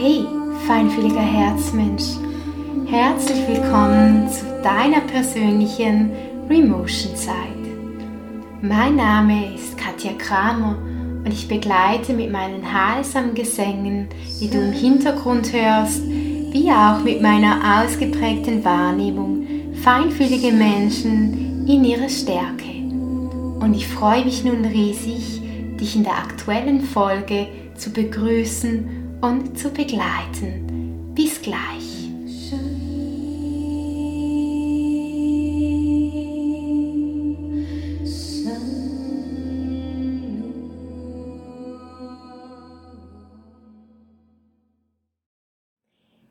Hey, feinfühliger Herzmensch, herzlich willkommen zu deiner persönlichen Remotion Zeit. Mein Name ist Katja Kramer und ich begleite mit meinen heilsamen Gesängen, die du im Hintergrund hörst, wie auch mit meiner ausgeprägten Wahrnehmung feinfühlige Menschen in ihrer Stärke. Und ich freue mich nun riesig, dich in der aktuellen Folge zu begrüßen und zu begleiten. Bis gleich.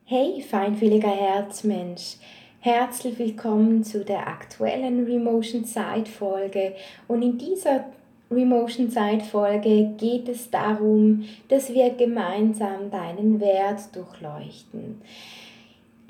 Hey, feinfühliger Herzmensch. Herzlich willkommen zu der aktuellen Remotion Zeitfolge. Und in dieser Remotion Zeitfolge geht es darum, dass wir gemeinsam deinen Wert durchleuchten.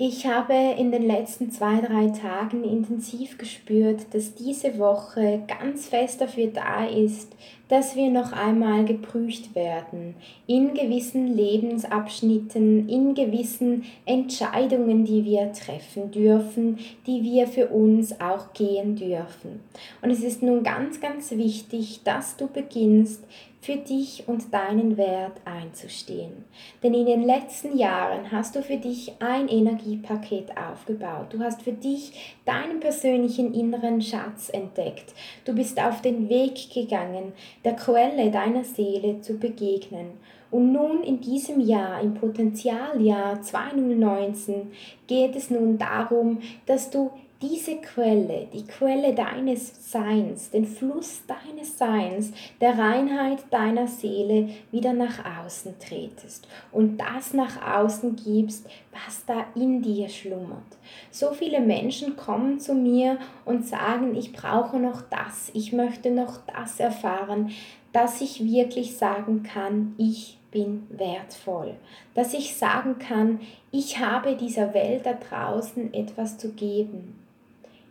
Ich habe in den letzten zwei, drei Tagen intensiv gespürt, dass diese Woche ganz fest dafür da ist, dass wir noch einmal geprüft werden in gewissen Lebensabschnitten, in gewissen Entscheidungen, die wir treffen dürfen, die wir für uns auch gehen dürfen. Und es ist nun ganz, ganz wichtig, dass du beginnst, für dich und deinen Wert einzustehen. Denn in den letzten Jahren hast du für dich ein Energiepaket aufgebaut. Du hast für dich deinen persönlichen inneren Schatz entdeckt. Du bist auf den Weg gegangen, der Quelle deiner Seele zu begegnen. Und nun in diesem Jahr, im Potenzialjahr 2019, geht es nun darum, dass du diese Quelle, die Quelle deines Seins, den Fluss deines Seins, der Reinheit deiner Seele wieder nach außen tretest und das nach außen gibst, was da in dir schlummert. So viele Menschen kommen zu mir und sagen, ich brauche noch das, ich möchte noch das erfahren, dass ich wirklich sagen kann, ich bin wertvoll, dass ich sagen kann, ich habe dieser Welt da draußen etwas zu geben.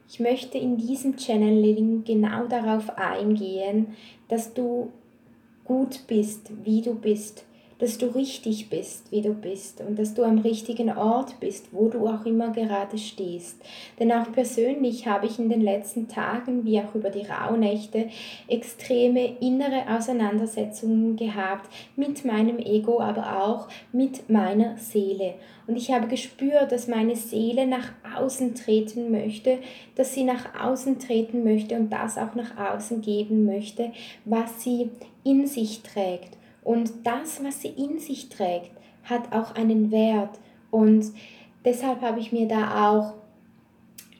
Ich möchte in diesem Channeling genau darauf eingehen, dass du gut bist, wie du bist dass du richtig bist, wie du bist und dass du am richtigen Ort bist, wo du auch immer gerade stehst. Denn auch persönlich habe ich in den letzten Tagen, wie auch über die Rauhnächte, extreme innere Auseinandersetzungen gehabt mit meinem Ego, aber auch mit meiner Seele. Und ich habe gespürt, dass meine Seele nach außen treten möchte, dass sie nach außen treten möchte und das auch nach außen geben möchte, was sie in sich trägt. Und das, was sie in sich trägt, hat auch einen Wert. Und deshalb habe ich mir da auch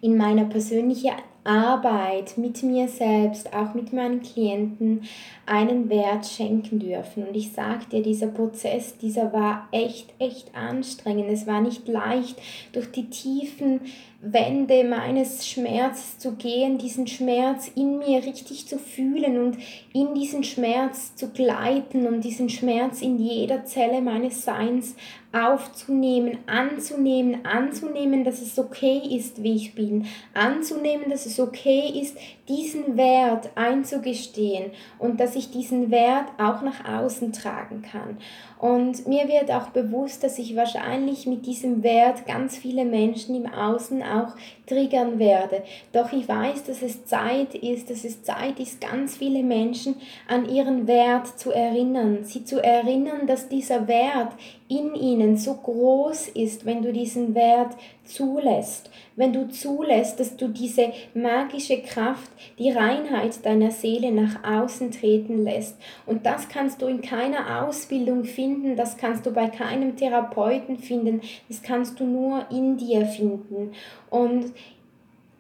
in meiner persönlichen Arbeit mit mir selbst, auch mit meinen Klienten, einen Wert schenken dürfen. Und ich sage dir, dieser Prozess, dieser war echt, echt anstrengend. Es war nicht leicht, durch die tiefen Wände meines Schmerzes zu gehen, diesen Schmerz in mir richtig zu fühlen und in diesen Schmerz zu gleiten und diesen Schmerz in jeder Zelle meines Seins aufzunehmen, anzunehmen, anzunehmen, dass es okay ist, wie ich bin, anzunehmen, dass es okay ist, diesen Wert einzugestehen und dass ich diesen Wert auch nach außen tragen kann. Und mir wird auch bewusst, dass ich wahrscheinlich mit diesem Wert ganz viele Menschen im Außen auch triggern werde. Doch ich weiß, dass es Zeit ist, dass es Zeit ist, ganz viele Menschen an ihren Wert zu erinnern. Sie zu erinnern, dass dieser Wert in ihnen so groß ist, wenn du diesen Wert zulässt, wenn du zulässt, dass du diese magische Kraft, die Reinheit deiner Seele nach außen treten lässt. Und das kannst du in keiner Ausbildung finden, das kannst du bei keinem Therapeuten finden, das kannst du nur in dir finden. Und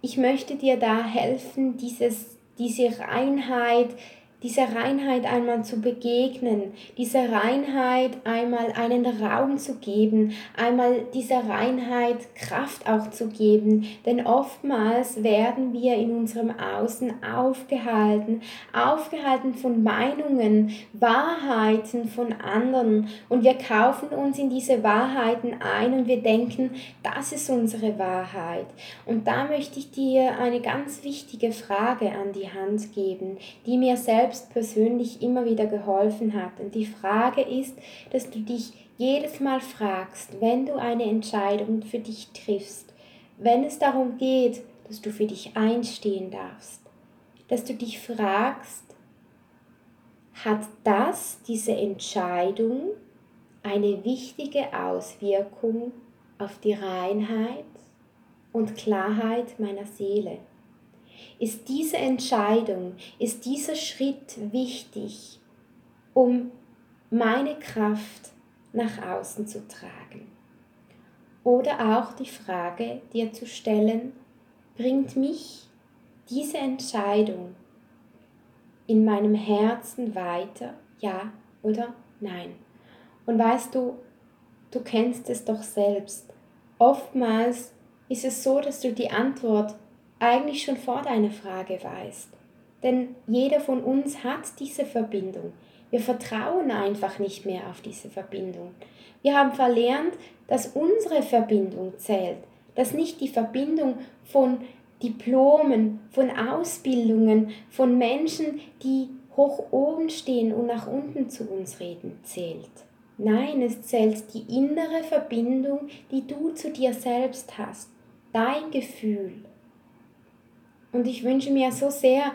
ich möchte dir da helfen, dieses, diese Reinheit, dieser Reinheit einmal zu begegnen, dieser Reinheit einmal einen Raum zu geben, einmal dieser Reinheit Kraft auch zu geben. Denn oftmals werden wir in unserem Außen aufgehalten, aufgehalten von Meinungen, Wahrheiten von anderen und wir kaufen uns in diese Wahrheiten ein und wir denken, das ist unsere Wahrheit. Und da möchte ich dir eine ganz wichtige Frage an die Hand geben, die mir selbst selbst persönlich immer wieder geholfen hat. Und die Frage ist, dass du dich jedes Mal fragst, wenn du eine Entscheidung für dich triffst, wenn es darum geht, dass du für dich einstehen darfst, dass du dich fragst, hat das, diese Entscheidung, eine wichtige Auswirkung auf die Reinheit und Klarheit meiner Seele? Ist diese Entscheidung, ist dieser Schritt wichtig, um meine Kraft nach außen zu tragen? Oder auch die Frage dir zu stellen, bringt mich diese Entscheidung in meinem Herzen weiter, ja oder nein? Und weißt du, du kennst es doch selbst. Oftmals ist es so, dass du die Antwort eigentlich schon vor deiner Frage weißt. Denn jeder von uns hat diese Verbindung. Wir vertrauen einfach nicht mehr auf diese Verbindung. Wir haben verlernt, dass unsere Verbindung zählt, dass nicht die Verbindung von Diplomen, von Ausbildungen, von Menschen, die hoch oben stehen und nach unten zu uns reden, zählt. Nein, es zählt die innere Verbindung, die du zu dir selbst hast, dein Gefühl. Und ich wünsche mir so sehr,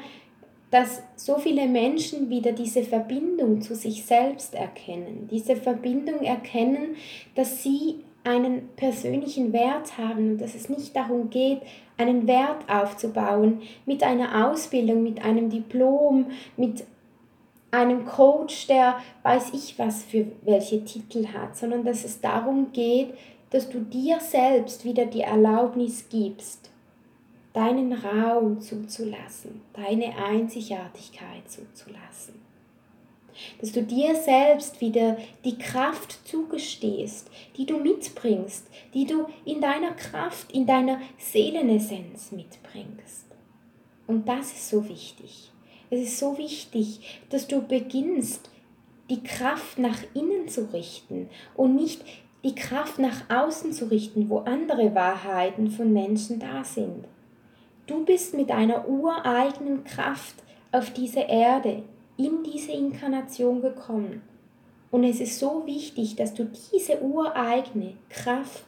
dass so viele Menschen wieder diese Verbindung zu sich selbst erkennen, diese Verbindung erkennen, dass sie einen persönlichen Wert haben und dass es nicht darum geht, einen Wert aufzubauen mit einer Ausbildung, mit einem Diplom, mit einem Coach, der weiß ich was für welche Titel hat, sondern dass es darum geht, dass du dir selbst wieder die Erlaubnis gibst, deinen Raum zuzulassen, deine Einzigartigkeit zuzulassen. Dass du dir selbst wieder die Kraft zugestehst, die du mitbringst, die du in deiner Kraft, in deiner Seelenessenz mitbringst. Und das ist so wichtig. Es ist so wichtig, dass du beginnst, die Kraft nach innen zu richten und nicht die Kraft nach außen zu richten, wo andere Wahrheiten von Menschen da sind. Du bist mit einer ureigenen Kraft auf diese Erde, in diese Inkarnation gekommen. Und es ist so wichtig, dass du diese ureigene Kraft,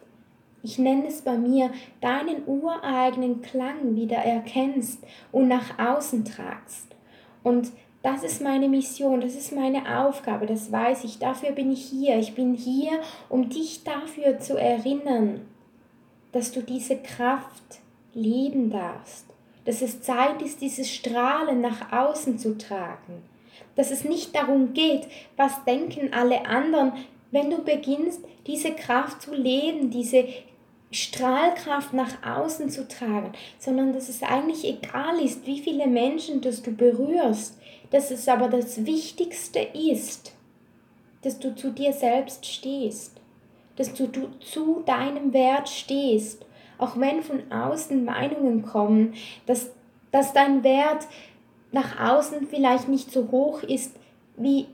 ich nenne es bei mir, deinen ureigenen Klang wieder erkennst und nach außen tragst. Und das ist meine Mission, das ist meine Aufgabe, das weiß ich, dafür bin ich hier. Ich bin hier, um dich dafür zu erinnern, dass du diese Kraft leben darfst, dass es Zeit ist, dieses Strahlen nach außen zu tragen, dass es nicht darum geht, was denken alle anderen, wenn du beginnst, diese Kraft zu leben, diese Strahlkraft nach außen zu tragen, sondern dass es eigentlich egal ist, wie viele Menschen dass du berührst, dass es aber das Wichtigste ist, dass du zu dir selbst stehst, dass du zu deinem Wert stehst auch wenn von außen Meinungen kommen, dass, dass dein Wert nach außen vielleicht nicht so hoch ist, wie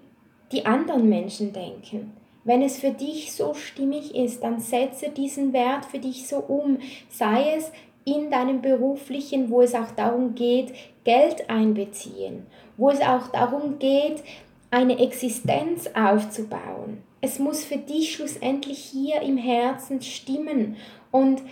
die anderen Menschen denken. Wenn es für dich so stimmig ist, dann setze diesen Wert für dich so um, sei es in deinem beruflichen, wo es auch darum geht, Geld einbeziehen, wo es auch darum geht, eine Existenz aufzubauen. Es muss für dich schlussendlich hier im Herzen stimmen und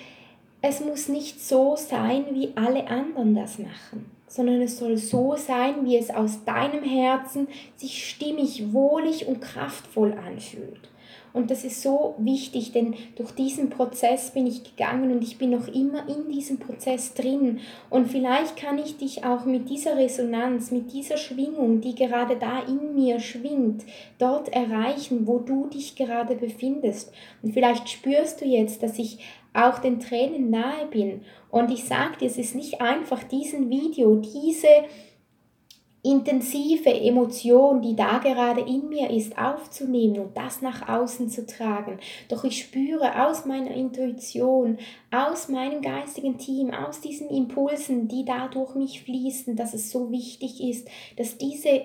es muss nicht so sein, wie alle anderen das machen, sondern es soll so sein, wie es aus deinem Herzen sich stimmig, wohlig und kraftvoll anfühlt. Und das ist so wichtig, denn durch diesen Prozess bin ich gegangen und ich bin noch immer in diesem Prozess drin. Und vielleicht kann ich dich auch mit dieser Resonanz, mit dieser Schwingung, die gerade da in mir schwingt, dort erreichen, wo du dich gerade befindest. Und vielleicht spürst du jetzt, dass ich auch den Tränen nahe bin. Und ich sage dir, es ist nicht einfach, diesen Video, diese intensive Emotion, die da gerade in mir ist, aufzunehmen und das nach außen zu tragen. Doch ich spüre aus meiner Intuition, aus meinem geistigen Team, aus diesen Impulsen, die da durch mich fließen, dass es so wichtig ist, dass diese,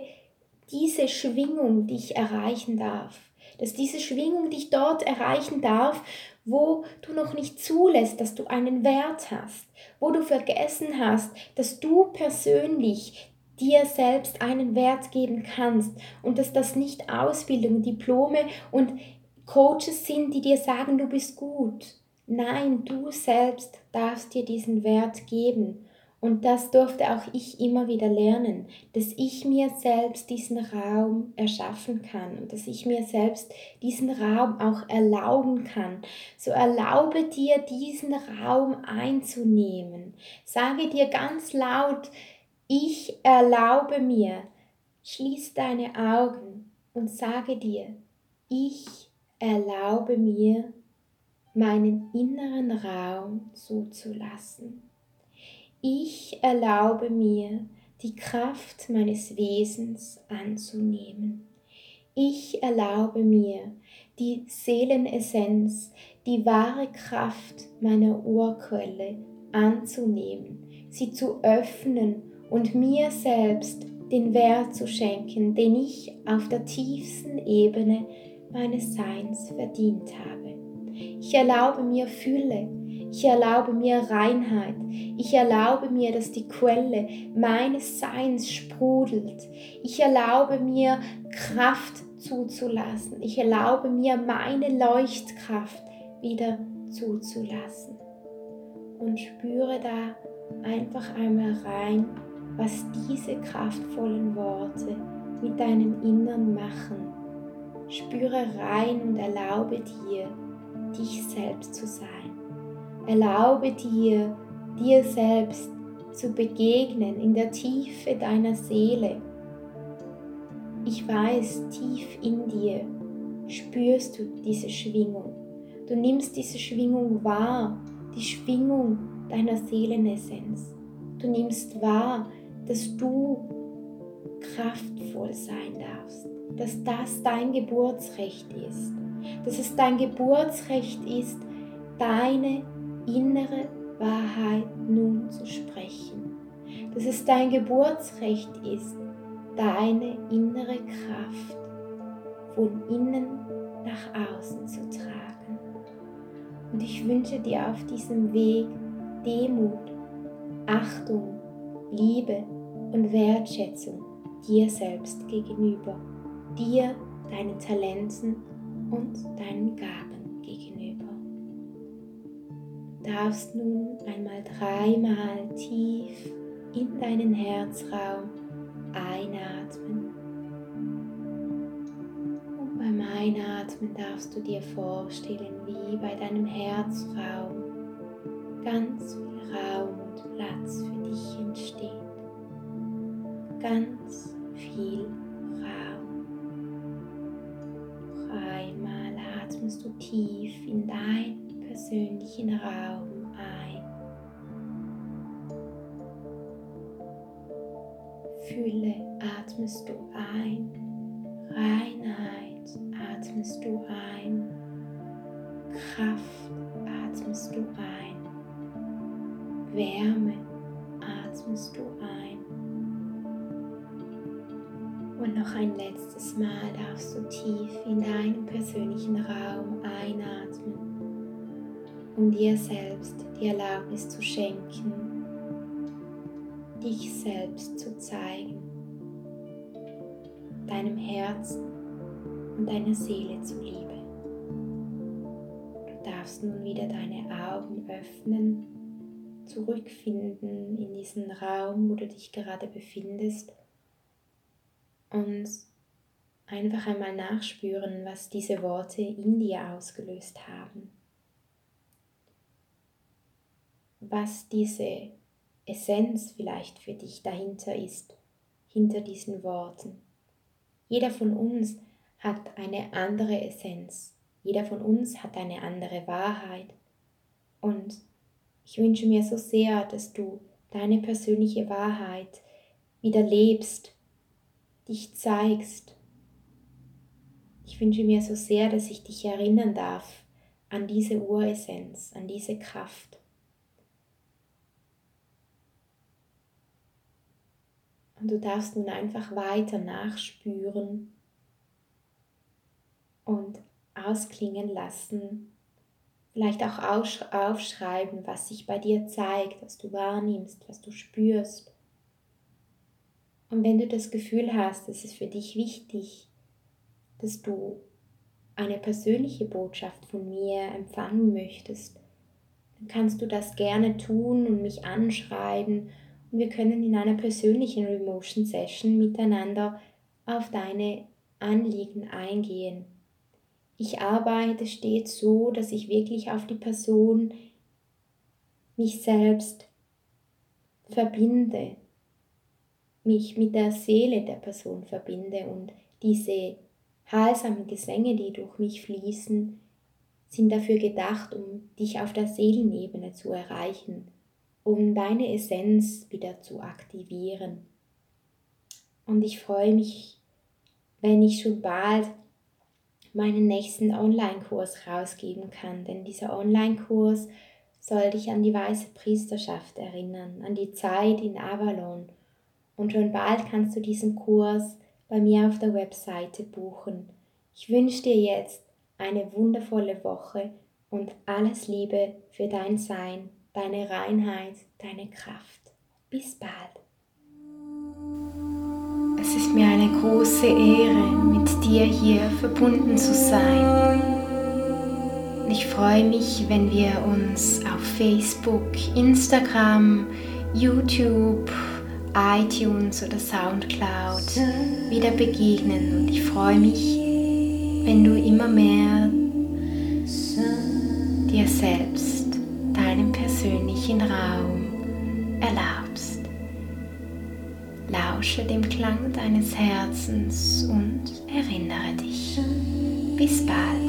diese Schwingung dich erreichen darf. Dass diese Schwingung dich dort erreichen darf, wo du noch nicht zulässt, dass du einen Wert hast, wo du vergessen hast, dass du persönlich dir selbst einen Wert geben kannst und dass das nicht Ausbildung, Diplome und Coaches sind, die dir sagen, du bist gut. Nein, du selbst darfst dir diesen Wert geben. Und das durfte auch ich immer wieder lernen, dass ich mir selbst diesen Raum erschaffen kann und dass ich mir selbst diesen Raum auch erlauben kann. So erlaube dir diesen Raum einzunehmen. Sage dir ganz laut, ich erlaube mir. Schließ deine Augen und sage dir, ich erlaube mir, meinen inneren Raum zuzulassen. Ich erlaube mir, die Kraft meines Wesens anzunehmen. Ich erlaube mir, die Seelenessenz, die wahre Kraft meiner Urquelle anzunehmen, sie zu öffnen und mir selbst den Wert zu schenken, den ich auf der tiefsten Ebene meines Seins verdient habe. Ich erlaube mir Fülle, ich erlaube mir Reinheit. Ich erlaube mir, dass die Quelle meines Seins sprudelt. Ich erlaube mir Kraft zuzulassen. Ich erlaube mir meine Leuchtkraft wieder zuzulassen. Und spüre da einfach einmal rein, was diese kraftvollen Worte mit deinem Innern machen. Spüre rein und erlaube dir, dich selbst zu sein. Erlaube dir, dir selbst zu begegnen in der Tiefe deiner Seele. Ich weiß, tief in dir spürst du diese Schwingung. Du nimmst diese Schwingung wahr, die Schwingung deiner Seelenessenz. Du nimmst wahr, dass du kraftvoll sein darfst, dass das dein Geburtsrecht ist, dass es dein Geburtsrecht ist, deine innere Wahrheit nun zu sprechen, dass es dein Geburtsrecht ist, deine innere Kraft von innen nach außen zu tragen. Und ich wünsche dir auf diesem Weg Demut, Achtung, Liebe und Wertschätzung dir selbst gegenüber, dir, deinen Talenten und deinen Gaben darfst nun einmal dreimal tief in deinen Herzraum einatmen. Und beim Einatmen darfst du dir vorstellen, wie bei deinem Herzraum ganz viel Raum und Platz für dich entsteht. Ganz viel Raum. Noch atmest du tief in dein persönlichen Raum ein. Fülle atmest du ein, Reinheit atmest du ein, Kraft atmest du ein, Wärme atmest du ein. Und noch ein letztes Mal darfst du tief in deinen persönlichen Raum einatmen um dir selbst die Erlaubnis zu schenken, dich selbst zu zeigen, deinem Herzen und deiner Seele zuliebe. Du darfst nun wieder deine Augen öffnen, zurückfinden in diesen Raum, wo du dich gerade befindest und einfach einmal nachspüren, was diese Worte in dir ausgelöst haben. Was diese Essenz vielleicht für dich dahinter ist, hinter diesen Worten. Jeder von uns hat eine andere Essenz. Jeder von uns hat eine andere Wahrheit. Und ich wünsche mir so sehr, dass du deine persönliche Wahrheit wieder lebst, dich zeigst. Ich wünsche mir so sehr, dass ich dich erinnern darf an diese Uressenz, an diese Kraft. Und du darfst nun einfach weiter nachspüren und ausklingen lassen. Vielleicht auch aufschreiben, was sich bei dir zeigt, was du wahrnimmst, was du spürst. Und wenn du das Gefühl hast, es ist für dich wichtig, dass du eine persönliche Botschaft von mir empfangen möchtest, dann kannst du das gerne tun und mich anschreiben wir können in einer persönlichen Remotion Session miteinander auf deine Anliegen eingehen. Ich arbeite stets so, dass ich wirklich auf die Person mich selbst verbinde, mich mit der Seele der Person verbinde und diese heilsamen Gesänge, die durch mich fließen, sind dafür gedacht, um dich auf der Seelenebene zu erreichen, um deine Essenz wieder zu aktivieren. Und ich freue mich, wenn ich schon bald meinen nächsten Online-Kurs rausgeben kann, denn dieser Online-Kurs soll dich an die weiße Priesterschaft erinnern, an die Zeit in Avalon. Und schon bald kannst du diesen Kurs bei mir auf der Webseite buchen. Ich wünsche dir jetzt eine wundervolle Woche und alles Liebe für dein Sein, deine Reinheit, deine Kraft. Bis bald. Es ist mir eine große Ehre, mit dir hier verbunden zu sein. Ich freue mich, wenn wir uns auf Facebook, Instagram, YouTube, iTunes oder SoundCloud wieder begegnen. Und ich freue mich, wenn du immer mehr dir selbst persönlichen Raum erlaubst. Lausche dem Klang deines Herzens und erinnere dich. Bis bald.